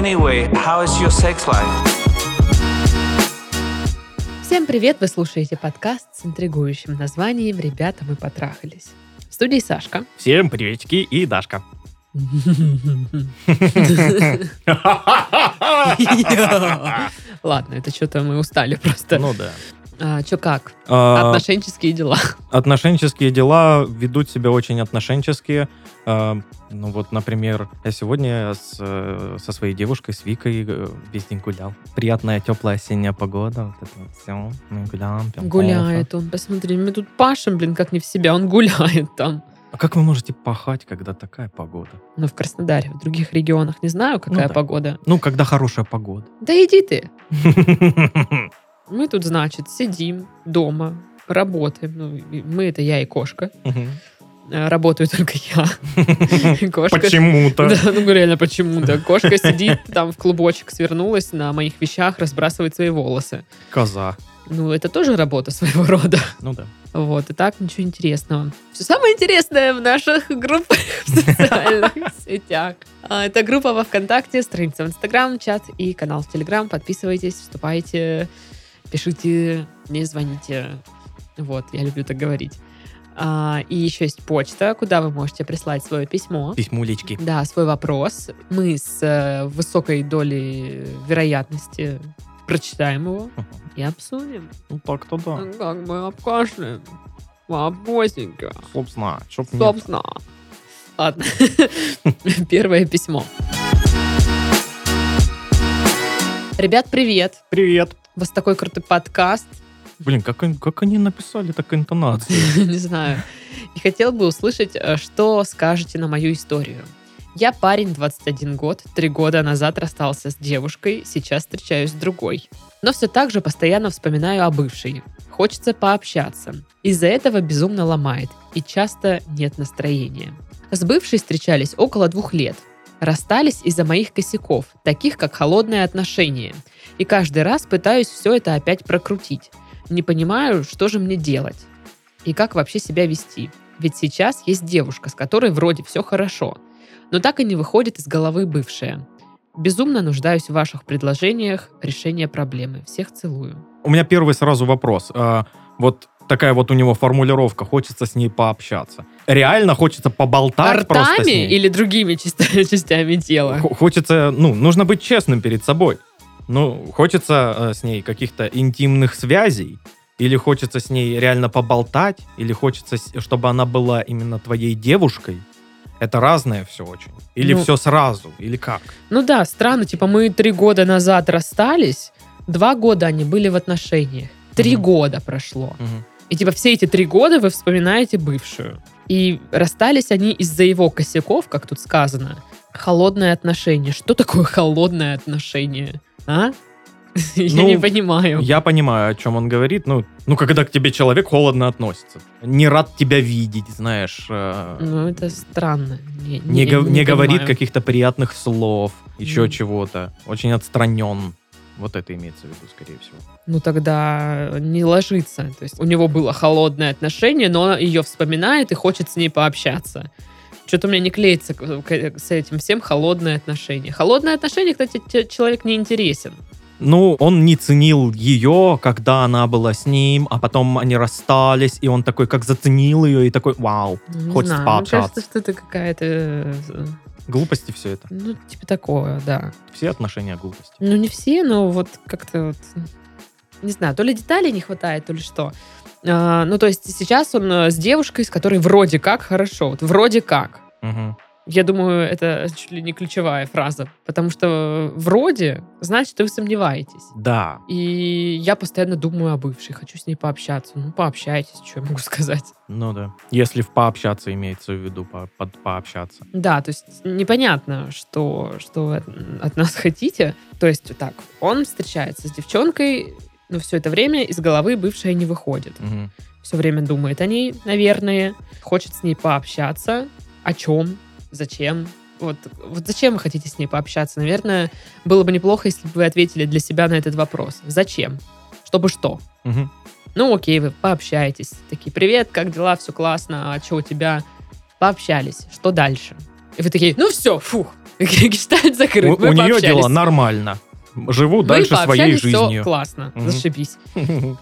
Anyway, how is your sex life? Всем привет! Вы слушаете подкаст с интригующим названием «Ребята, мы потрахались». В студии Сашка. Всем приветики и Дашка. Ладно, это что-то мы устали просто. Ну да. А, Че как? А, Отношенческие дела. Отношенческие дела ведут себя очень отношенческие. А, Ну вот, например, я сегодня с, со своей девушкой, с Викой, э, весь день гулял. Приятная теплая осенняя погода. Вот это все. Мы гуляем. пьем Гуляет он, посмотри, мы тут пашем, блин, как не в себя, он гуляет там. кофе. А как вы можете пахать, когда такая погода? Ну, в Краснодаре, в других регионах не знаю, какая Ну да. погода. Ну, когда хорошая погода. Да иди ты. Мы тут, значит, сидим дома, работаем. Ну, мы это я и кошка. Э, Работаю только я. Почему-то. Да, ну реально почему-то. Кошка сидит там в клубочек, свернулась на моих вещах, разбрасывает свои волосы. Коза. Ну, это тоже работа своего рода. Ну да. Вот, и так ничего интересного. Все самое интересное в наших группах в социальных сетях. А, Это группа во Вконтакте, страница в Инстаграм, чат и канал в Телеграм. Подписывайтесь, вступайте, пишите, не звоните. Вот, я люблю так говорить. А, И еще есть почта, куда вы можете прислать свое письмо. Письмулечки. Да, свой вопрос. Мы с э, высокой долей вероятности прочитаем его и обсудим. Ну так-то да. Ну, Как мы обкашляем. Вопросенька. Собственно, чтоб. Собственно. Ладно. Первое письмо. Ребят, привет. Привет. У вас такой крутой подкаст. Блин, как, они- как они написали так интонацию? Не знаю. И хотел бы услышать, э, что скажете на мою историю. Я парень, 21 год, три года назад расстался с девушкой, сейчас встречаюсь с другой. Но все так же постоянно вспоминаю о бывшей. Хочется пообщаться. Из-за этого безумно ломает, и часто нет настроения. С бывшей встречались около двух лет. Расстались из-за моих косяков, таких как холодное отношение. И каждый раз пытаюсь все это опять прокрутить. Не понимаю, что же мне делать и как вообще себя вести. Ведь сейчас есть девушка, с которой вроде все хорошо, но так и не выходит из головы бывшая. Безумно нуждаюсь в ваших предложениях решения проблемы. Всех целую. У меня первый сразу вопрос. А, Вот такая вот у него формулировка. Хочется с ней пообщаться. Реально хочется поболтать просто с Ртами ней? или другими части- частями тела? Х- Хочется, ну, нужно быть честным перед собой. Ну, хочется э, с ней каких-то интимных связей, или хочется с ней реально поболтать, или хочется, чтобы она была именно твоей девушкой. Это разное все очень. Или Ну. все сразу, или как? Ну да, странно. Типа мы три года назад расстались, два года они были в отношениях. Три Мгм. года прошло. Мгм. И типа все эти три года вы вспоминаете бывшую. И расстались они из-за его косяков, как тут сказано. Холодное отношение. Что такое холодное отношение? А? Я Ну, не понимаю. Я понимаю, о чем он говорит. Ну, ну, когда к тебе человек холодно относится. Не рад тебя видеть, знаешь. э, Ну, это странно. Не, не, гов- не говорит каких-то приятных слов, еще чего-то. Очень отстранен. Вот это имеется в виду, скорее всего. Ну, тогда не ложится. То есть у него было холодное отношение, но он ее вспоминает и хочет с ней пообщаться. Что-то у меня не клеится с этим всем холодное отношение. Холодное отношение, кстати, человек не интересен. Ну, он не ценил ее, когда она была с ним, а потом они расстались, и он такой, как заценил ее, и такой, вау, Не хочется знаю, мне пообщаться. кажется, что это какая-то... Глупости все это. Ну, типа такое, да. Все отношения глупости. Ну, не все, но вот как-то вот... Не знаю, то ли деталей не хватает, то ли что. А, ну, то есть сейчас он э, с девушкой, с которой вроде как хорошо. Вот вроде как. Мгм. Я думаю, это чуть ли не ключевая фраза. Потому что вроде, значит, вы сомневаетесь. Да. И я постоянно думаю о бывшей, хочу с ней пообщаться. Ну, пообщайтесь, что я могу сказать. Ну да. Если в пообщаться имеется в виду, по- под пообщаться. Да, то есть непонятно, что, что вы от, нас хотите. То есть так, он встречается с девчонкой, но все это время из головы бывшая не выходит. Мгм. Все время думает о ней, наверное, хочет с ней пообщаться. О чем? Зачем? Вот, вот зачем вы хотите с ней пообщаться? Наверное, было бы неплохо, если бы вы ответили для себя на этот вопрос. Зачем? Чтобы что? Мгм. Ну, окей, вы пообщаетесь. Такие, привет, как дела, все классно, а что у тебя? Пообщались. Что дальше? И вы такие, ну все, фух, Гештальт закрыт. У, у нее дела нормально. Живу Вы дальше своей жизнью. классно, Мгм. зашибись.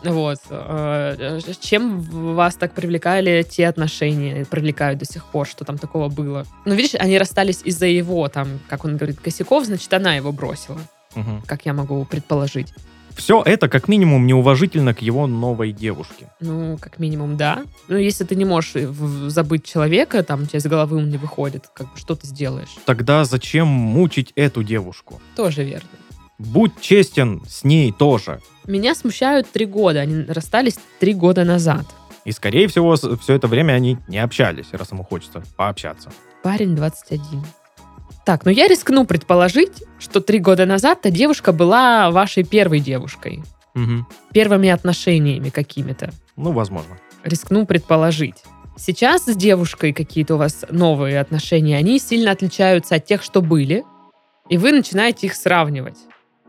Вот. э, Чем вас так привлекали те отношения, привлекают до сих пор, что там такого было? Ну, видишь, они расстались из-за его, там, как он говорит, косяков, значит, она его бросила, Мгм. как я могу предположить. Все это как минимум неуважительно к его новой девушке. Ну, как минимум, да. Ну, если ты не можешь в- забыть человека, там, у тебя из головы он не выходит, как бы, что ты сделаешь? Тогда зачем мучить эту девушку? Тоже верно. Будь честен с ней тоже. Меня смущают три года. Они расстались три года назад. И, скорее всего, все это время они не общались, раз ему хочется пообщаться. Парень 21. Так, ну я рискну предположить, что три года назад та девушка была вашей первой девушкой. Мгм. Первыми отношениями какими-то. Ну, возможно. Рискну предположить. Сейчас с девушкой какие-то у вас новые отношения, они сильно отличаются от тех, что были, и вы начинаете их сравнивать.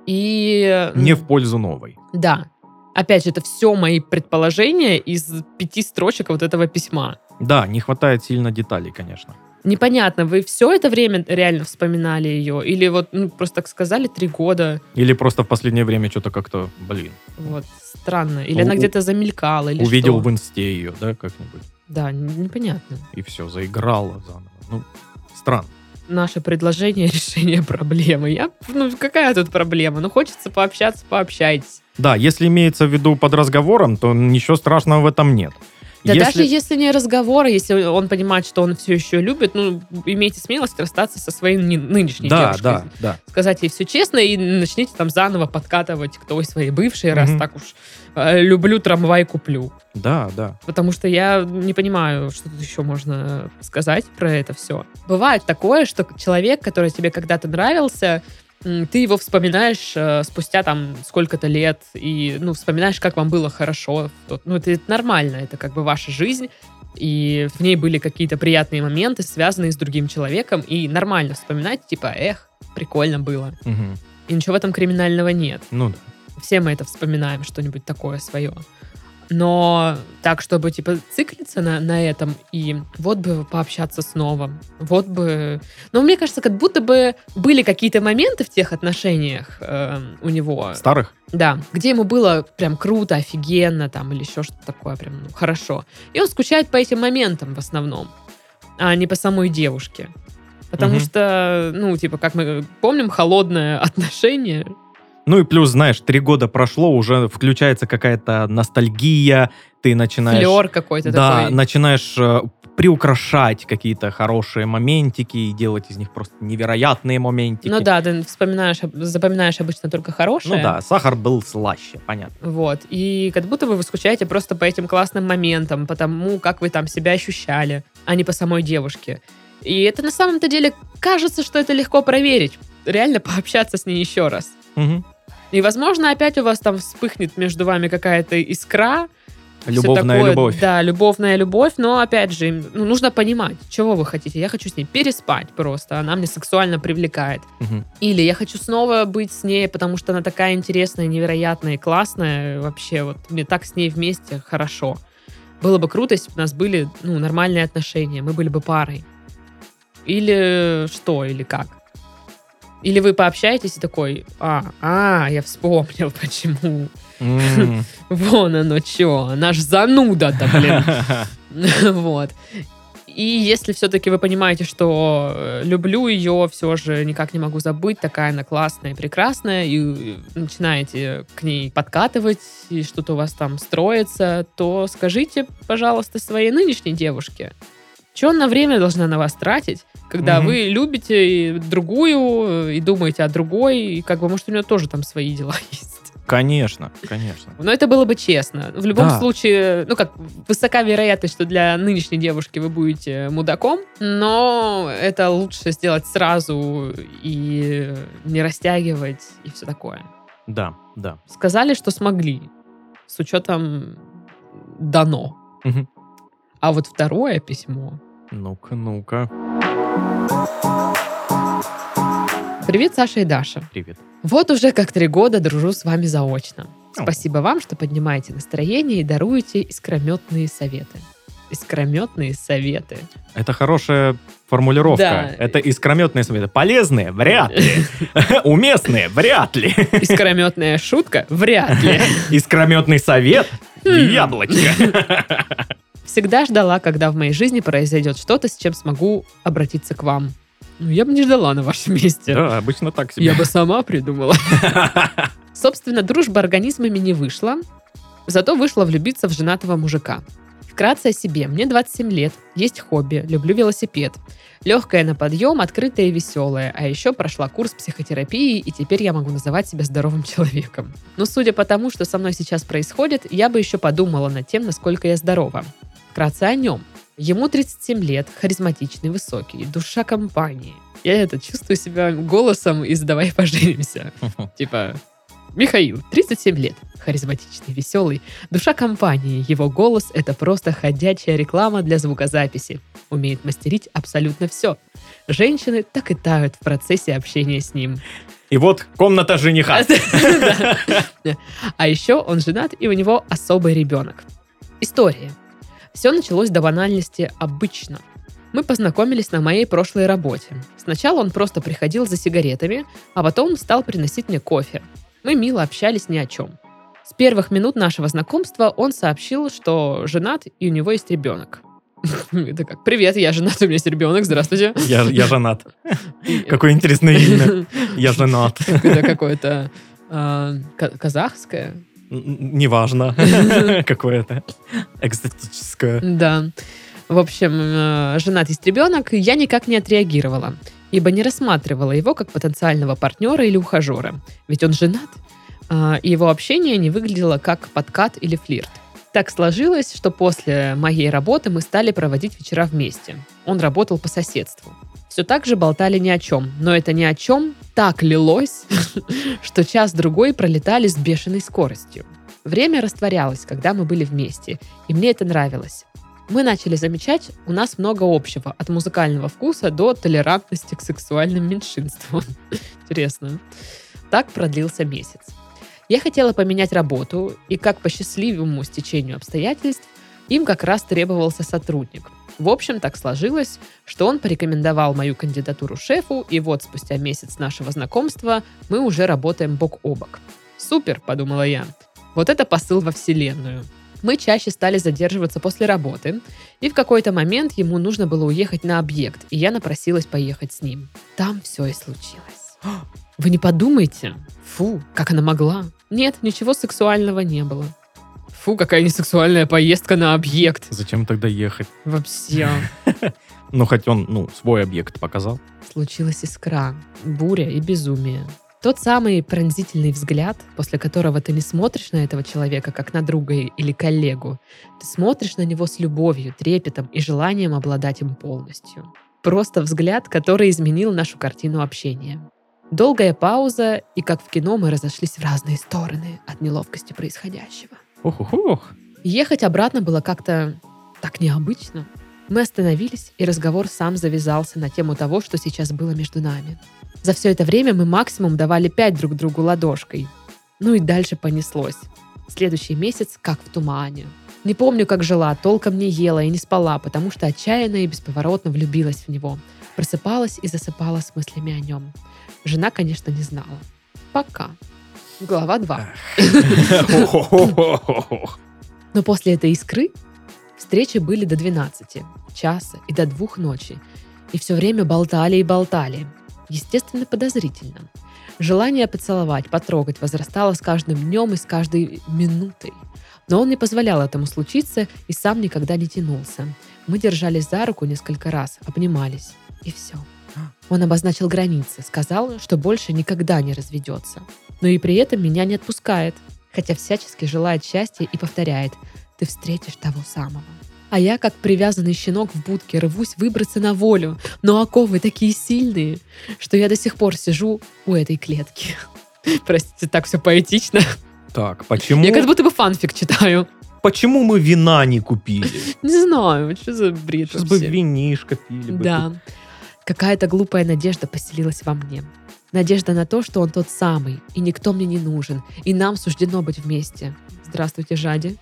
И... Не в пользу новой. Да. Опять же, это все мои предположения из пяти строчек вот этого письма. Да, не хватает сильно деталей, конечно. Непонятно, вы все это время реально вспоминали ее? Или вот ну, просто так сказали три года? Или просто в последнее время что-то как-то, блин, Вот, странно. Или У- она где-то замелькала, или увидел что? в инсте ее, да, как-нибудь. Да, непонятно. И все, заиграла заново. Ну, странно. Наше предложение решения проблемы. Я, ну, какая тут проблема? Ну, хочется пообщаться, пообщайтесь. Да, если имеется в виду под разговором, то ничего страшного в этом нет. Да Если- даже если не разговор, если он понимает, что он все еще любит, ну, имейте смелость расстаться со своей ны- нынешней Да, девушкой. да, да. Сказать ей все честно и начните там заново подкатывать к той своей бывшей, раз Мгм. так уж э, люблю трамвай, куплю. Да, да. Потому что я не понимаю, что тут еще можно сказать про это все. Бывает такое, что человек, который тебе когда-то нравился, ты его вспоминаешь э, спустя там сколько-то лет, и, ну, вспоминаешь, как вам было хорошо. тот- Ну, это, это нормально, это как бы ваша жизнь, и в ней были какие-то приятные моменты, связанные с другим человеком, и нормально вспоминать, типа, эх, прикольно было. Мгм. И ничего в этом криминального нет. Ну да. Все мы это вспоминаем, что-нибудь такое свое. Но так, чтобы, типа, циклиться на, на этом и вот бы пообщаться снова, вот бы... Но мне кажется, как будто бы были какие-то моменты в тех отношениях э, у него, Старых? да, где ему было прям круто, офигенно там или еще что-то такое прям ну, хорошо. И он скучает по этим моментам в основном, а не по самой девушке. Потому Мгм. что, ну, типа, как мы помним, холодное отношение, Ну и плюс, знаешь, три года прошло, уже включается какая-то ностальгия, ты начинаешь... флер какой-то Да, такой. начинаешь э, приукрашать какие-то хорошие моментики и делать из них просто невероятные моментики. Ну да, ты вспоминаешь, запоминаешь обычно только хорошее. Ну да, сахар был слаще, понятно. Вот. И как будто бы вы скучаете просто по этим классным моментам, по тому, как вы там себя ощущали, а не по самой девушке. И это на самом-то деле кажется, что это легко проверить. Реально пообщаться с ней еще раз. Мгм. И, возможно, опять у вас там вспыхнет между вами какая-то искра. Любовная такое. любовь. Да, любовная любовь, но, опять же, ну, нужно понимать, чего вы хотите. Я хочу с ней переспать просто, она мне сексуально привлекает. Мгм. Или я хочу снова быть с ней, потому что она такая интересная, невероятная и классная. Вообще, вот мне так с ней вместе хорошо. Было бы круто, если бы у нас были ну, нормальные отношения, мы были бы парой. Или что, или как? Или вы пообщаетесь и такой, а, а, я вспомнил, почему. М. Вон оно что, наш зануда-то, блин. Вот. И если все-таки вы понимаете, что э, люблю ее, все же никак не могу забыть, такая она классная и прекрасная, и э, начинаете к ней подкатывать, и что-то у вас там строится, то скажите, пожалуйста, своей нынешней девушке, что она время должна на вас тратить, когда Мгм. вы любите другую, и думаете о другой, и как бы, может, у нее тоже там свои дела есть. Конечно, конечно. Но это было бы честно. В любом Да. случае, ну как, высока вероятность, что для нынешней девушки вы будете мудаком, но это лучше сделать сразу и не растягивать и все такое. Да, да. Сказали, что смогли, с учетом дано. Мгм. А вот второе письмо. Ну-ка, ну-ка. Привет, Саша и Даша. Привет. Вот уже как три года дружу с вами заочно. О. Спасибо вам, что поднимаете настроение и даруете искрометные советы. Искрометные советы. Это хорошая формулировка. Да. Это искрометные советы. Полезные? Вряд ли. Уместные? Вряд ли. Искрометная шутка? Вряд ли. Искрометный совет? Хм. Яблочко. Всегда ждала, когда в моей жизни произойдет что-то, с чем смогу обратиться к вам. Ну, я бы не ждала на вашем месте. Да, обычно так себе. Я бы сама придумала. Собственно, дружба организмами не вышла, зато вышла влюбиться в женатого мужика. Вкратце о себе. Мне 27 лет, есть хобби, люблю велосипед. Легкая на подъем, открытая и веселая. А еще прошла курс психотерапии, и теперь я могу называть себя здоровым человеком. Но судя по тому, что со мной сейчас происходит, я бы еще подумала над тем, насколько я здорова. Вкратце о нем. Ему 37 лет, харизматичный, высокий, душа компании. Я это чувствую себя голосом из «Давай поженимся». Типа, Михаил, 37 лет, харизматичный, веселый, душа компании. Его голос — это просто ходячая реклама для звукозаписи. Умеет мастерить абсолютно все. Женщины так и тают в процессе общения с ним. И вот комната жениха. А еще он женат, и у него особый ребенок. История. Все началось до банальности обычно. Мы познакомились на моей прошлой работе. Сначала он просто приходил за сигаретами, а потом стал приносить мне кофе. Мы мило общались ни о чем. С первых минут нашего знакомства он сообщил, что женат и у него есть ребенок. Это как, привет, я женат, у меня есть ребенок, здравствуйте. Я, я женат. Какое интересное имя. Я женат. Это какое-то а, ка- казахское. Неважно. Какое-то экзотическое. Да. В общем, э, женат есть ребенок, я никак не отреагировала, ибо не рассматривала его как потенциального партнера или ухажера. Ведь он женат, а, и его общение не выглядело как подкат или флирт. Так сложилось, что после моей работы мы стали проводить вечера вместе. Он работал по соседству. Все так же болтали ни о чем, но это ни о чем так лилось, что час-другой пролетали с бешеной скоростью. Время растворялось, когда мы были вместе, и мне это нравилось. Мы начали замечать, у нас много общего, от музыкального вкуса до толерантности к сексуальным меньшинствам. Интересно. Так продлился месяц. Я хотела поменять работу, и как по счастливому стечению обстоятельств, им как раз требовался сотрудник. В общем, так сложилось, что он порекомендовал мою кандидатуру шефу, и вот спустя месяц нашего знакомства мы уже работаем бок о бок. Супер, подумала я. Вот это посыл во Вселенную. Мы чаще стали задерживаться после работы, и в какой-то момент ему нужно было уехать на объект, и я напросилась поехать с ним. Там все и случилось. Вы не подумайте. Фу, как она могла. Нет, ничего сексуального не было. Фу, какая несексуальная поездка на объект. Зачем тогда ехать? Вообще. Ну, хоть он, ну, свой объект показал. Случилась искра, буря и безумие. Тот самый пронзительный взгляд, после которого ты не смотришь на этого человека, как на друга или коллегу. Ты смотришь на него с любовью, трепетом и желанием обладать им полностью. Просто взгляд, который изменил нашу картину общения. Долгая пауза, и как в кино мы разошлись в разные стороны от неловкости происходящего. Ух-ух-ух. Ехать обратно было как-то так необычно. Мы остановились, и разговор сам завязался на тему того, что сейчас было между нами. За все это время мы максимум давали пять друг другу ладошкой. Ну и дальше понеслось. Следующий месяц как в тумане. Не помню, как жила, толком не ела и не спала, потому что отчаянно и бесповоротно влюбилась в него. Просыпалась и засыпала с мыслями о нем. Жена, конечно, не знала. Пока. Глава 2. Ох-ох-ох-ох-ох. Но после этой искры встречи были до 12, часа и до двух ночи. И все время болтали и болтали. Естественно, подозрительно. Желание поцеловать, потрогать возрастало с каждым днем и с каждой минутой. Но он не позволял этому случиться и сам никогда не тянулся. Мы держались за руку несколько раз, обнимались. И все. Он обозначил границы, сказал, что больше никогда не разведется. Но и при этом меня не отпускает, хотя всячески желает счастья и повторяет «ты встретишь того самого». А я, как привязанный щенок в будке, рвусь выбраться на волю, но оковы такие сильные, что я до сих пор сижу у этой клетки. Простите, так все поэтично. Так, почему, Я как будто бы фанфик читаю. почему мы вина не купили? Не знаю, что за бред Сейчас бы винишко пили бы. Да. Какая-то глупая надежда поселилась во мне. Надежда на то, что он тот самый, и никто мне не нужен, и нам суждено быть вместе. Здравствуйте, Жади.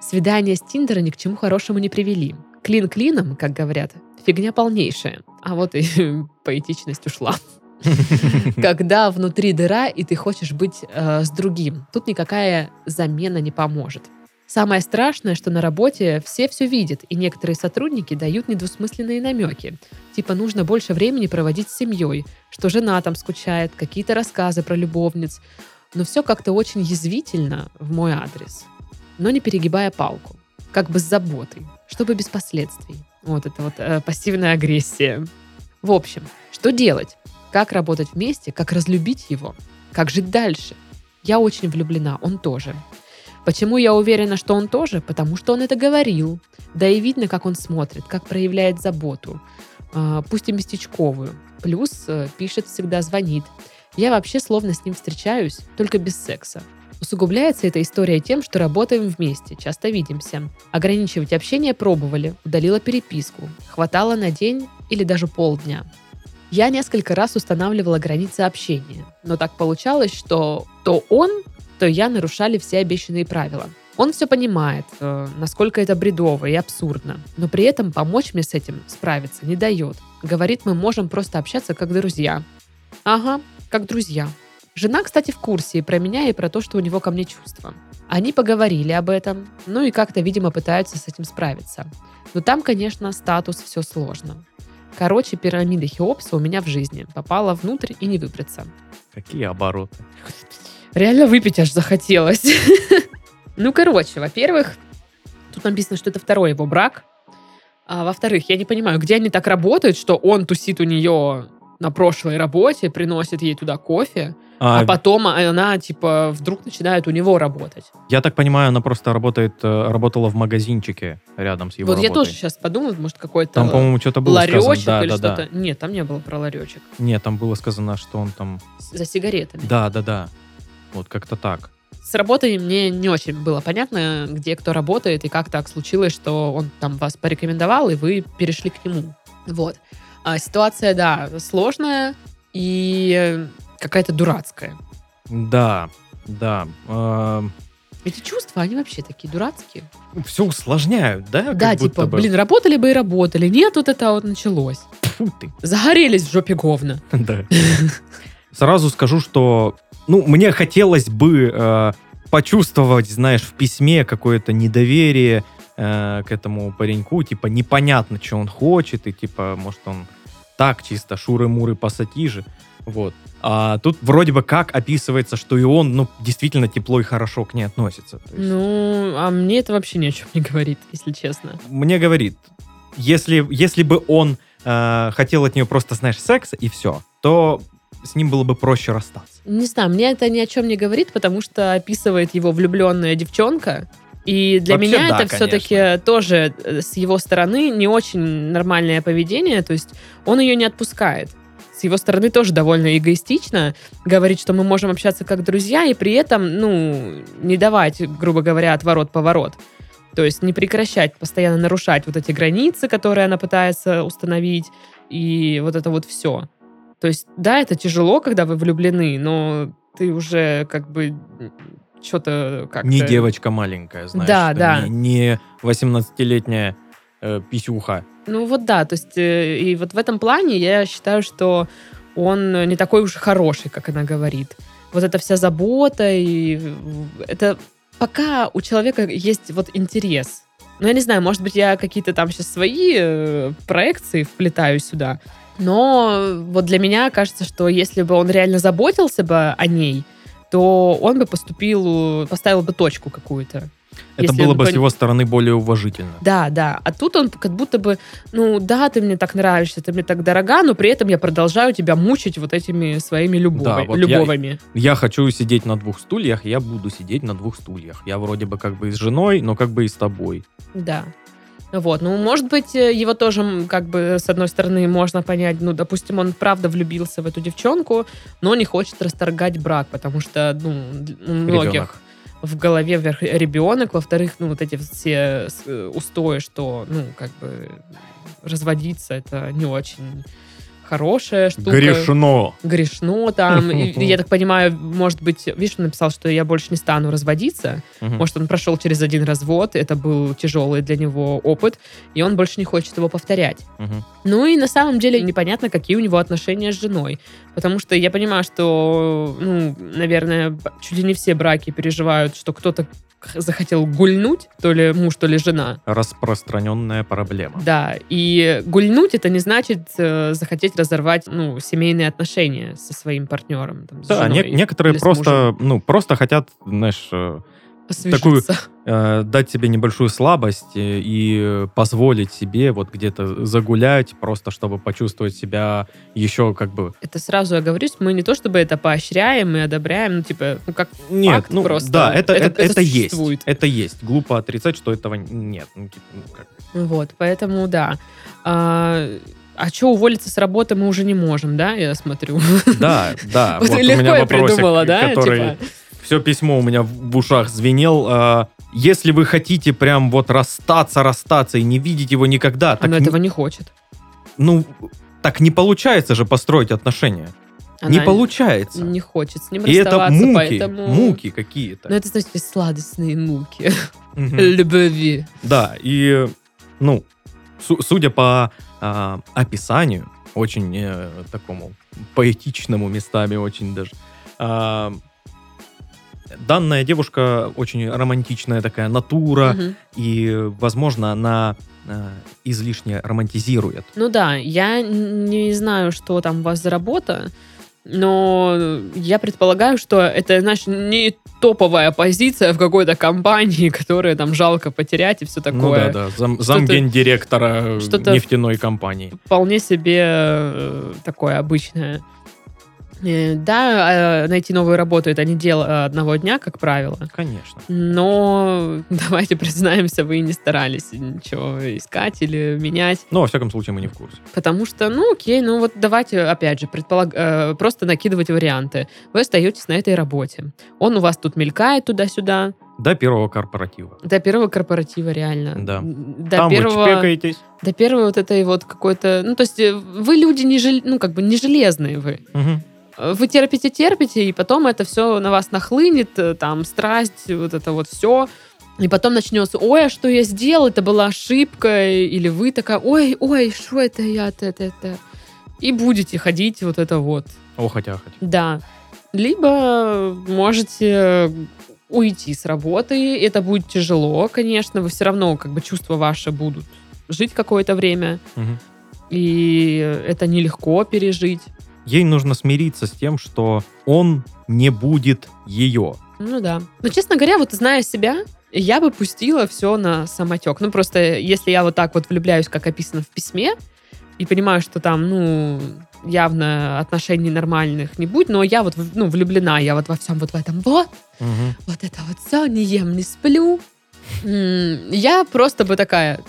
Свидания с Тиндера ни к чему хорошему не привели. Клин клином, как говорят, фигня полнейшая. А вот и поэтичность ушла. Когда внутри дыра, и ты хочешь быть э, с другим. Тут никакая замена не поможет. Самое страшное, что на работе все все видят, и некоторые сотрудники дают недвусмысленные намеки. Типа нужно больше времени проводить с семьей, что жена там скучает, какие-то рассказы про любовниц. Но все как-то очень язвительно в мой адрес. Но не перегибая палку. Как бы с заботой, чтобы без последствий. Вот это вот э, пассивная агрессия. В общем, что делать? Как работать вместе? Как разлюбить его? Как жить дальше? Я очень влюблена, он тоже. Почему я уверена, что он тоже? Потому что он это говорил. Да и видно, как он смотрит, как проявляет заботу. А, пусть и местечковую. Плюс э, пишет всегда, звонит. Я вообще словно с ним встречаюсь, только без секса. Усугубляется эта история тем, что работаем вместе, часто видимся. Ограничивать общение пробовали, удалила переписку. Хватало на день или даже полдня. Я несколько раз устанавливала границы общения, но так получалось, что то он то я нарушали все обещанные правила. Он все понимает, э, насколько это бредово и абсурдно, но при этом помочь мне с этим справиться не дает. Говорит, мы можем просто общаться как друзья. Ага, как друзья. Жена, кстати, в курсе и про меня, и про то, что у него ко мне чувства. Они поговорили об этом, ну и как-то, видимо, пытаются с этим справиться. Но там, конечно, статус все сложно. Короче, пирамида Хеопса у меня в жизни. Попала внутрь и не выбраться. Какие обороты. Реально выпить аж захотелось. Ну, короче, во-первых, тут написано, что это второй его брак. А во-вторых, я не понимаю, где они так работают, что он тусит у нее на прошлой работе, приносит ей туда кофе, а, а потом она, типа, вдруг начинает у него работать. Я так понимаю, она просто работает, э, работала в магазинчике рядом с его Вот работой. я тоже сейчас подумала, может, какой-то Там, по-моему, что-то было ларечек сказано. Да, или да, что-то. да. Нет, там не было про ларечек. Нет, там было сказано, что он там... За сигаретами. Да, да, да. Вот как-то так. С работой мне не очень было понятно, где кто работает и как так случилось, что он там вас порекомендовал, и вы перешли к нему. Вот. А ситуация, да, сложная и какая-то дурацкая. Да, да. Э, Эти чувства, они вообще такие дурацкие. все усложняют, да? да, типа, бы? блин, работали бы и работали. Нет, вот это вот началось. Фу ты. Загорелись в жопе говна. Да. Сразу скажу, что ну, мне хотелось бы э, почувствовать, знаешь, в письме какое-то недоверие э, к этому пареньку, типа непонятно, что он хочет, и типа, может, он так чисто шуры-муры пассатижи, вот. А тут вроде бы как описывается, что и он, ну, действительно тепло и хорошо к ней относится. Есть Ну, а мне это вообще ни о чем не говорит, если честно. Мне говорит, если, если бы он э, хотел от нее просто, знаешь, секса и все, то с ним было бы проще расстаться. Не знаю, мне это ни о чем не говорит, потому что описывает его влюбленная девчонка. И для Вообще, меня да, это все-таки тоже э, с его стороны не очень нормальное поведение. То есть он ее не отпускает. С его стороны тоже довольно эгоистично говорить, что мы можем общаться как друзья, и при этом, ну, не давать, грубо говоря, отворот-поворот. То есть не прекращать постоянно нарушать вот эти границы, которые она пытается установить, и вот это вот все. То есть, да, это тяжело, когда вы влюблены, но ты уже как бы что-то как Не девочка маленькая, знаешь. Да, да. Не, не 18-летняя э, писюха. Ну вот да, то есть э, и вот в этом плане я считаю, что он не такой уж хороший, как она говорит. Вот эта вся забота и это пока у человека есть вот интерес. Ну, я не знаю, может быть, я какие-то там сейчас свои э, проекции вплетаю сюда. Но вот для меня кажется, что если бы он реально заботился бы о ней, то он бы поступил, поставил бы точку какую-то. Это Если было бы с его стороны более уважительно. Да, да. А тут он как будто бы, ну да, ты мне так нравишься, ты мне так дорога, но при этом я продолжаю тебя мучить вот этими своими любови- Да, вот я- любовами. Я хочу сидеть на двух стульях, я буду сидеть на двух стульях. Я вроде бы как бы и с женой, но как бы и с тобой. Да. Вот, ну, может быть, э, его тоже, как бы, с одной стороны, можно понять, ну, допустим, он правда влюбился в эту девчонку, но не хочет расторгать брак, потому что, ну, у многих Ребенок. в голове вверх ребенок, во-вторых, ну, вот эти все с- устои, что, ну, как бы, разводиться, это не очень хорошая штука. Грешно. Грешно там. И, я так понимаю, может быть, видишь, он написал, что я больше не стану разводиться. Может, он прошел через один развод, это был тяжелый для него опыт, и он больше не хочет его повторять. Ну и на самом деле непонятно, какие у него отношения с женой. Потому что я понимаю, что, ну, наверное, чуть ли не все браки переживают, что кто-то захотел гульнуть, то ли муж, то ли жена. Распространенная проблема. Да, и гульнуть это не значит э, захотеть разорвать, ну, семейные отношения со своим партнером. Там, Да, женой не- некоторые просто, ну, просто хотят, знаешь, э, освежиться. такую- э, дать себе небольшую слабость и позволить себе вот где-то загулять, просто чтобы почувствовать себя еще как бы... Это сразу я говорю, мы не то чтобы это поощряем и одобряем, ну, типа, ну, как Нет, Факт ну, просто. да, это, Это- это, это это есть. существует. Это есть. Глупо отрицать, что этого нет. Ну, типа, ну, как. Вот, поэтому да. А, что, уволиться с работы мы уже не можем, да, я смотрю? Да, да. Вот вот у легко меня я придумала, да? который Типа, все письмо у меня в в ушах звенел. А, Если вы хотите прям вот расстаться, расстаться и не видеть его никогда, она не- этого не хочет. ну так не получается же построить отношения. не Она получается. Не хочет с ним И это расставаться, муки, поэтому... муки какие-то. Ну, это, знаете, сладостные муки. Любви. Да, и, ну, су- судя по а, описанию, очень э, такому поэтичному местами, очень даже, а, данная девушка очень романтичная такая натура, Мгм. и, возможно, она а, излишне романтизирует. Ну да, я не знаю, что там у вас за работа, но я предполагаю, что это, знаешь, не топовая позиция в какой-то компании, которую там жалко потерять и все Ну такое. да, да, зам, замгендиректора что-то- нефтяной компании. Вполне себе э, такое обычное. Э, Да, э, найти новую работу это не дело одного дня, как правило. Конечно. Но давайте признаемся, вы не старались ничего искать или менять. Но, во всяком случае, мы не в курсе. Потому что, ну окей, ну вот давайте, опять же, предполаг... э, просто накидывать варианты. Вы остаетесь на этой работе. Он у вас тут мелькает туда-сюда. До первого корпоратива. До первого корпоратива реально. Да. До Там вы первого... чпекаетесь. До первой вот этой вот какой-то... Ну, то есть э, вы люди не жел... ну, как бы не железные вы. Мгм. Вы терпите, терпите, и потом это все на вас нахлынет, э, там, страсть, вот это вот все. И потом начнется, ой, а что я сделал, это была ошибка, или вы такая, ой, ой, что это я, это, это, это. И будете ходить вот это вот. О, хотя, хотя. Да. Либо можете уйти с работы, это будет тяжело, конечно, вы все равно, как бы, чувства ваши будут жить какое-то время, Мгм. и это нелегко пережить. Ей нужно смириться с тем, что он не будет ее. Ну да. Но, честно говоря, вот зная себя, я бы пустила все на самотек. Ну, просто если я вот так вот влюбляюсь, как описано в письме, и понимаю, что там, ну, явно отношений нормальных не будет, но я вот, ну, влюблена, я вот во всем вот в этом вот, Мгм. вот это вот все, не ем, не сплю. Я просто бы такая,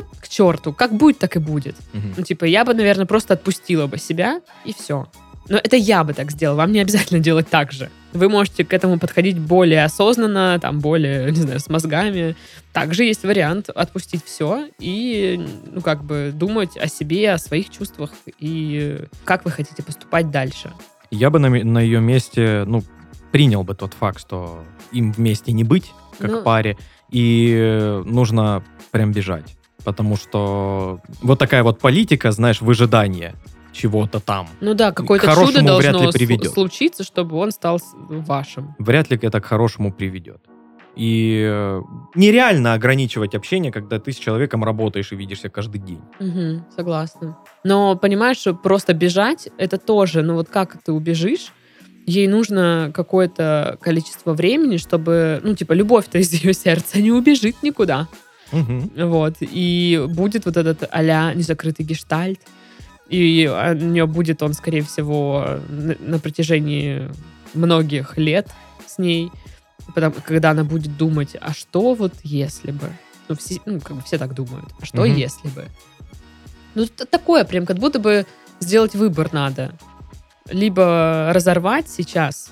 да к черту, как будет, так и будет. Мгм. Ну, типа, я бы, наверное, просто отпустила бы себя, и все. Но это я бы так сделала, вам не обязательно делать так же. Вы можете к этому подходить более осознанно, там, более, не знаю, с мозгами. Также есть вариант отпустить все и, ну, как бы думать о себе, о своих чувствах и как вы хотите поступать дальше. Я бы на, на ее месте, ну, принял бы тот факт, что им вместе не быть, как Ну. паре, и нужно прям бежать. Потому что вот такая вот политика, знаешь, выжидание чего-то там. Ну да, какое-то чудо хорошему вряд ли должно случиться, чтобы он стал вашим. Вряд ли это к хорошему приведет. И э, нереально ограничивать общение, когда ты с человеком работаешь и видишься каждый день. Мгм, согласна. Но понимаешь, что просто бежать это тоже, ну вот как ты убежишь? Ей нужно какое-то количество времени, чтобы, ну, типа, любовь-то из ее сердца не убежит никуда. Мгм. Вот. И будет вот этот а незакрытый гештальт. И у нее будет он, скорее всего, на, на протяжении многих лет с ней. Потому, когда она будет думать, а что вот если бы? Ну, все, ну, как бы все так думают. А что Мгм. если бы? Ну, такое прям, как будто бы сделать выбор надо. Либо разорвать сейчас,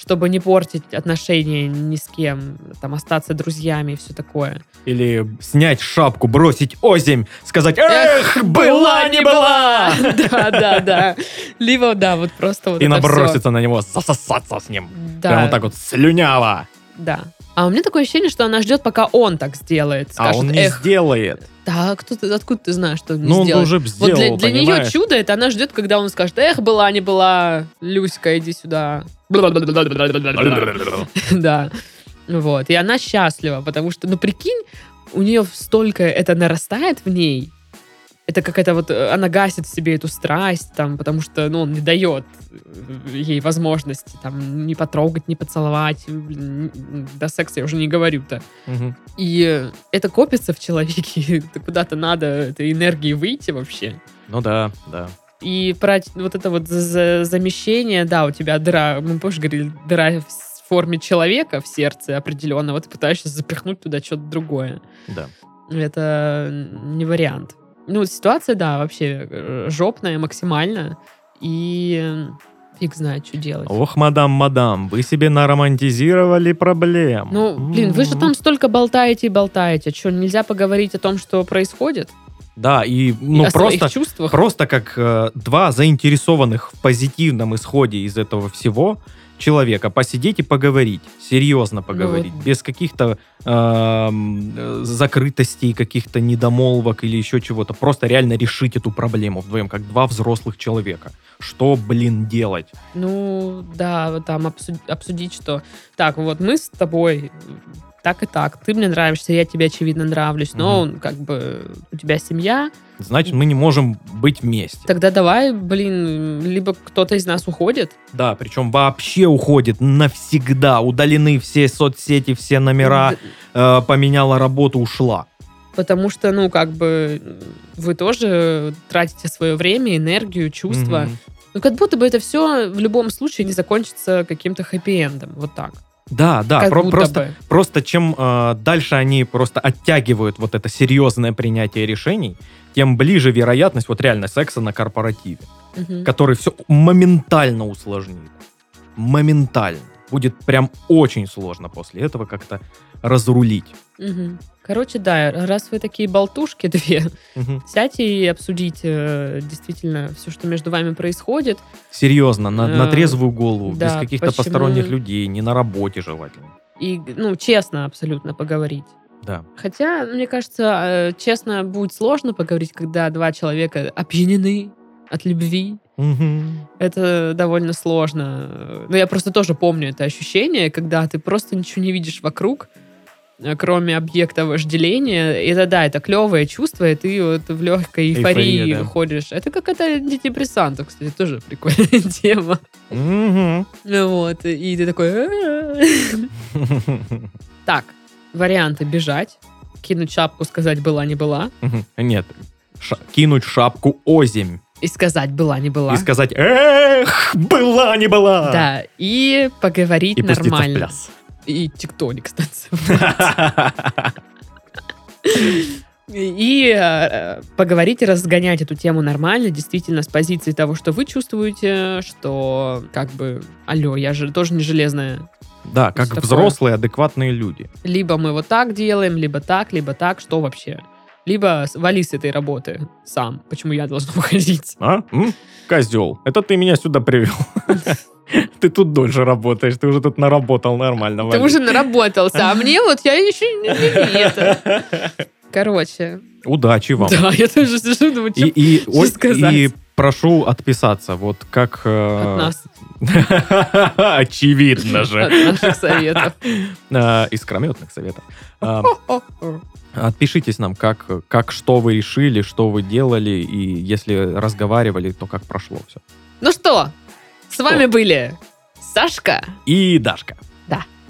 чтобы не портить отношения ни с кем, там, остаться друзьями и все такое. Или снять шапку, бросить озимь, сказать «Эх, была не была!» Да, да, да. Либо, да, вот просто вот И наброситься на него, засосаться с ним. Прям Да, вот так вот слюняво. Да. А у меня такое ощущение, что она ждет, пока он так сделает. А Скажет, он не эх, сделает. да, кто ты, откуда ты знаешь, что он не Ну, он сделает? уже Вот сделал, для, для нее чудо, это она ждет, когда он скажет, эх, была, не была, Люська, иди сюда. Да. Вот. И она счастлива, потому что, ну, прикинь, у нее столько это нарастает в ней. Это какая-то вот, э, она гасит в себе эту страсть, там, потому что, ну, он не дает э, ей возможности, там, не потрогать, не поцеловать. Блин, До секса я уже не говорю-то. Мгм. И э, это копится в человеке, куда-то надо этой энергии выйти вообще. Ну да, да. И про вот это вот за- за- замещение, да, у тебя дыра, мы позже говорили, дыра в форме человека в сердце определенно, вот ты пытаешься запихнуть туда что-то другое. Да. Это не вариант. Ну, ситуация, да, вообще э, жопная максимально, и фиг знает, что делать. Ох, мадам, мадам, вы себе наромантизировали проблем. Ну, блин, вы же там столько болтаете и болтаете. Что, нельзя поговорить о том, что происходит? Да, и И ну своих просто, просто как э, два заинтересованных в позитивном исходе из этого всего человека посидеть и поговорить, серьезно поговорить, вот. без каких-то эм, э, закрытостей, каких-то недомолвок или еще чего-то. Просто реально решить эту проблему вдвоем, как два взрослых человека. Что, блин, делать? Ну, да, там обсу- обсудить, что так, вот мы с тобой так и так, ты мне нравишься, я тебе, очевидно, нравлюсь, но как бы у тебя семья, Значит, мы не можем быть вместе. тогда давай, блин, либо кто-то из нас уходит. Да, причем вообще уходит навсегда. Удалены все соцсети, все номера, э, поменяла работу, ушла. Потому что, ну, как бы вы тоже тратите свое время, энергию, чувства. Мгм. Ну, как будто бы это все в любом случае не закончится каким-то хэппи-эндом. Вот так. Да, да, Как про- просто, бы. просто чем э, дальше они просто оттягивают вот это серьезное принятие решений, тем ближе вероятность вот реально секса на корпоративе, Мгм. который все моментально усложнит. Моментально. Будет прям очень сложно после этого как-то разрулить. Мгм. Короче, да, раз вы такие болтушки две, Мгм. сядьте и обсудите э, действительно все, что между вами происходит. Серьезно, на, на Э, трезвую голову, без да, каких-то почему- посторонних людей, не на работе желательно. И, ну, честно абсолютно поговорить. Да. Хотя, мне кажется, э, честно, будет сложно поговорить, когда два человека опьянены от любви. Мгм. Это довольно сложно. Но я просто тоже помню это ощущение, когда ты просто ничего не видишь вокруг, кроме объекта вожделения. Это, да, это клевое чувство, и ты вот в легкой эйфории Эйфория, да. ходишь. Это как это антидепрессантов, кстати, тоже прикольная тема. Ну Вот, и ты такой... Так, варианты бежать, кинуть шапку, сказать была, не была. Нет, кинуть шапку озимь и сказать была, не была. и сказать «Эх, была, не была!» Да, и поговорить И пуститься в нормально. пляс. И тектоник, кстати. И э, поговорить и разгонять эту тему нормально, действительно, с позиции того, что вы чувствуете, что как бы, алло, я же тоже не железная. Да, как такое? взрослые, адекватные люди. Либо мы вот так делаем, либо так, либо так, что вообще? Либо вали с этой работы сам. Почему я должна уходить? А? М? Козел, это ты меня сюда привел. Ты тут дольше работаешь, ты уже тут наработал нормально. Ты уже наработался, а мне вот я еще не, не- не это. Короче, Удачи вам. да, я тоже сижу, думаю, что и, сказать? и прошу отписаться, вот как... э, от нас, Очевидно от же. наших советов. Э, Искрометных советов. Э. Отпишитесь нам, как, как что вы решили, что вы делали, и если разговаривали, то как прошло все. Ну что, с вами были Сашка, И Дашка.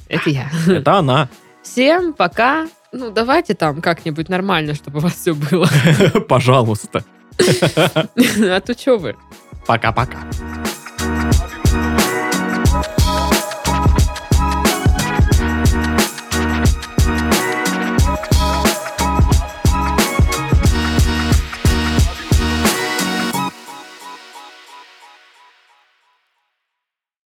это я. Это она. Всем пока. Ну, давайте там как-нибудь нормально, чтобы у вас все было. Пожалуйста. А то что вы? Пока-пока.